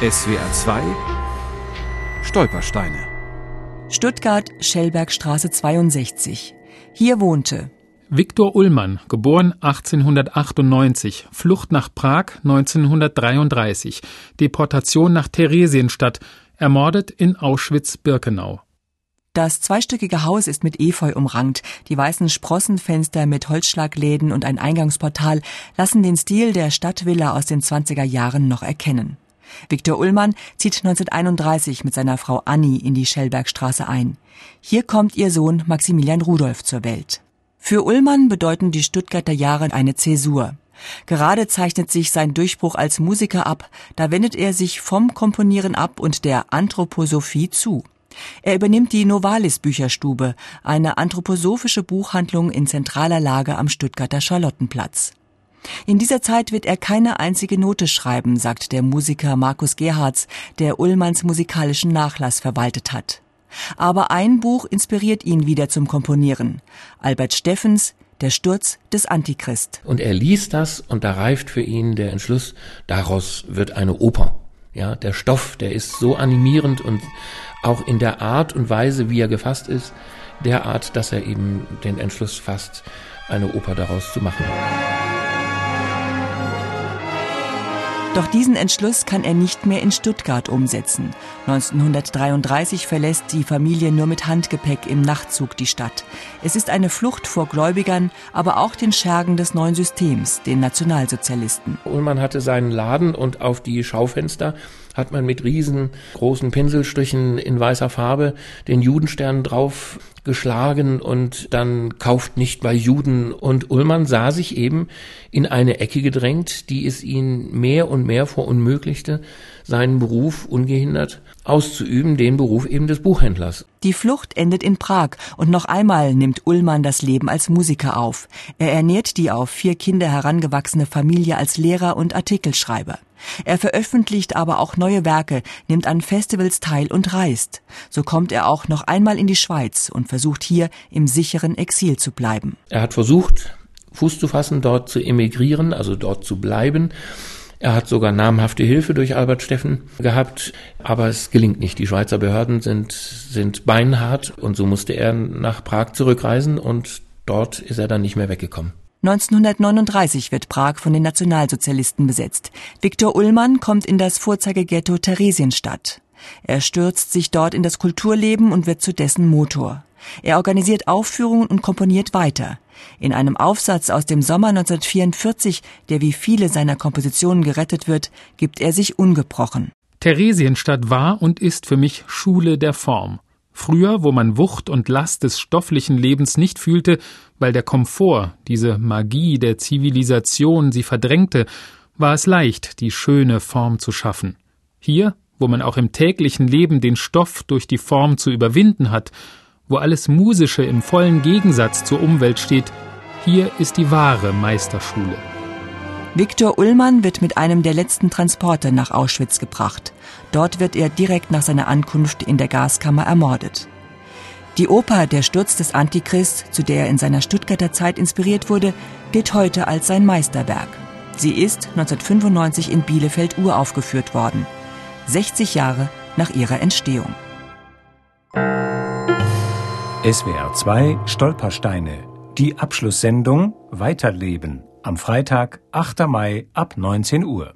SWR 2 Stolpersteine Stuttgart, Schellbergstraße 62. Hier wohnte Viktor Ullmann, geboren 1898, Flucht nach Prag 1933, Deportation nach Theresienstadt, ermordet in Auschwitz-Birkenau. Das zweistöckige Haus ist mit Efeu umrankt. Die weißen Sprossenfenster mit Holzschlagläden und ein Eingangsportal lassen den Stil der Stadtvilla aus den 20er Jahren noch erkennen. Viktor Ullmann zieht 1931 mit seiner Frau Annie in die Schellbergstraße ein. Hier kommt ihr Sohn Maximilian Rudolf zur Welt. Für Ullmann bedeuten die Stuttgarter Jahre eine Zäsur. Gerade zeichnet sich sein Durchbruch als Musiker ab, da wendet er sich vom Komponieren ab und der Anthroposophie zu. Er übernimmt die Novalis Bücherstube, eine anthroposophische Buchhandlung in zentraler Lage am Stuttgarter Charlottenplatz. In dieser Zeit wird er keine einzige Note schreiben, sagt der Musiker Markus Gerhards, der Ullmanns musikalischen Nachlass verwaltet hat. Aber ein Buch inspiriert ihn wieder zum Komponieren. Albert Steffens Der Sturz des Antichrist. Und er liest das und da reift für ihn der Entschluss, daraus wird eine Oper. Ja, der Stoff, der ist so animierend und auch in der Art und Weise, wie er gefasst ist, derart, dass er eben den Entschluss fasst, eine Oper daraus zu machen. Doch diesen Entschluss kann er nicht mehr in Stuttgart umsetzen. 1933 verlässt die Familie nur mit Handgepäck im Nachtzug die Stadt. Es ist eine Flucht vor Gläubigern, aber auch den Schergen des neuen Systems, den Nationalsozialisten. Ullmann hatte seinen Laden und auf die Schaufenster hat man mit riesengroßen Pinselstrichen in weißer Farbe den Judenstern drauf geschlagen und dann kauft nicht bei Juden. Und Ullmann sah sich eben in eine Ecke gedrängt, die es ihn mehr und mehr verunmöglichte, seinen Beruf ungehindert auszuüben, den Beruf eben des Buchhändlers. Die Flucht endet in Prag und noch einmal nimmt Ullmann das Leben als Musiker auf. Er ernährt die auf vier Kinder herangewachsene Familie als Lehrer und Artikelschreiber. Er veröffentlicht aber auch neue Werke, nimmt an Festivals teil und reist. So kommt er auch noch einmal in die Schweiz und versucht hier im sicheren Exil zu bleiben. Er hat versucht, Fuß zu fassen, dort zu emigrieren, also dort zu bleiben. Er hat sogar namhafte Hilfe durch Albert Steffen gehabt, aber es gelingt nicht. Die Schweizer Behörden sind, sind beinhart und so musste er nach Prag zurückreisen und dort ist er dann nicht mehr weggekommen. 1939 wird Prag von den Nationalsozialisten besetzt. Viktor Ullmann kommt in das Vorzeigeghetto Theresienstadt. Er stürzt sich dort in das Kulturleben und wird zu dessen Motor. Er organisiert Aufführungen und komponiert weiter. In einem Aufsatz aus dem Sommer 1944, der wie viele seiner Kompositionen gerettet wird, gibt er sich ungebrochen. Theresienstadt war und ist für mich Schule der Form. Früher, wo man Wucht und Last des stofflichen Lebens nicht fühlte, weil der Komfort, diese Magie der Zivilisation sie verdrängte, war es leicht, die schöne Form zu schaffen. Hier, wo man auch im täglichen Leben den Stoff durch die Form zu überwinden hat, wo alles Musische im vollen Gegensatz zur Umwelt steht, hier ist die wahre Meisterschule. Viktor Ullmann wird mit einem der letzten Transporte nach Auschwitz gebracht. Dort wird er direkt nach seiner Ankunft in der Gaskammer ermordet. Die Oper Der Sturz des Antichrist, zu der er in seiner Stuttgarter Zeit inspiriert wurde, gilt heute als sein Meisterwerk. Sie ist 1995 in Bielefeld uraufgeführt worden, 60 Jahre nach ihrer Entstehung. SWR 2 Stolpersteine. Die Abschlusssendung Weiterleben am Freitag, 8. Mai ab 19 Uhr.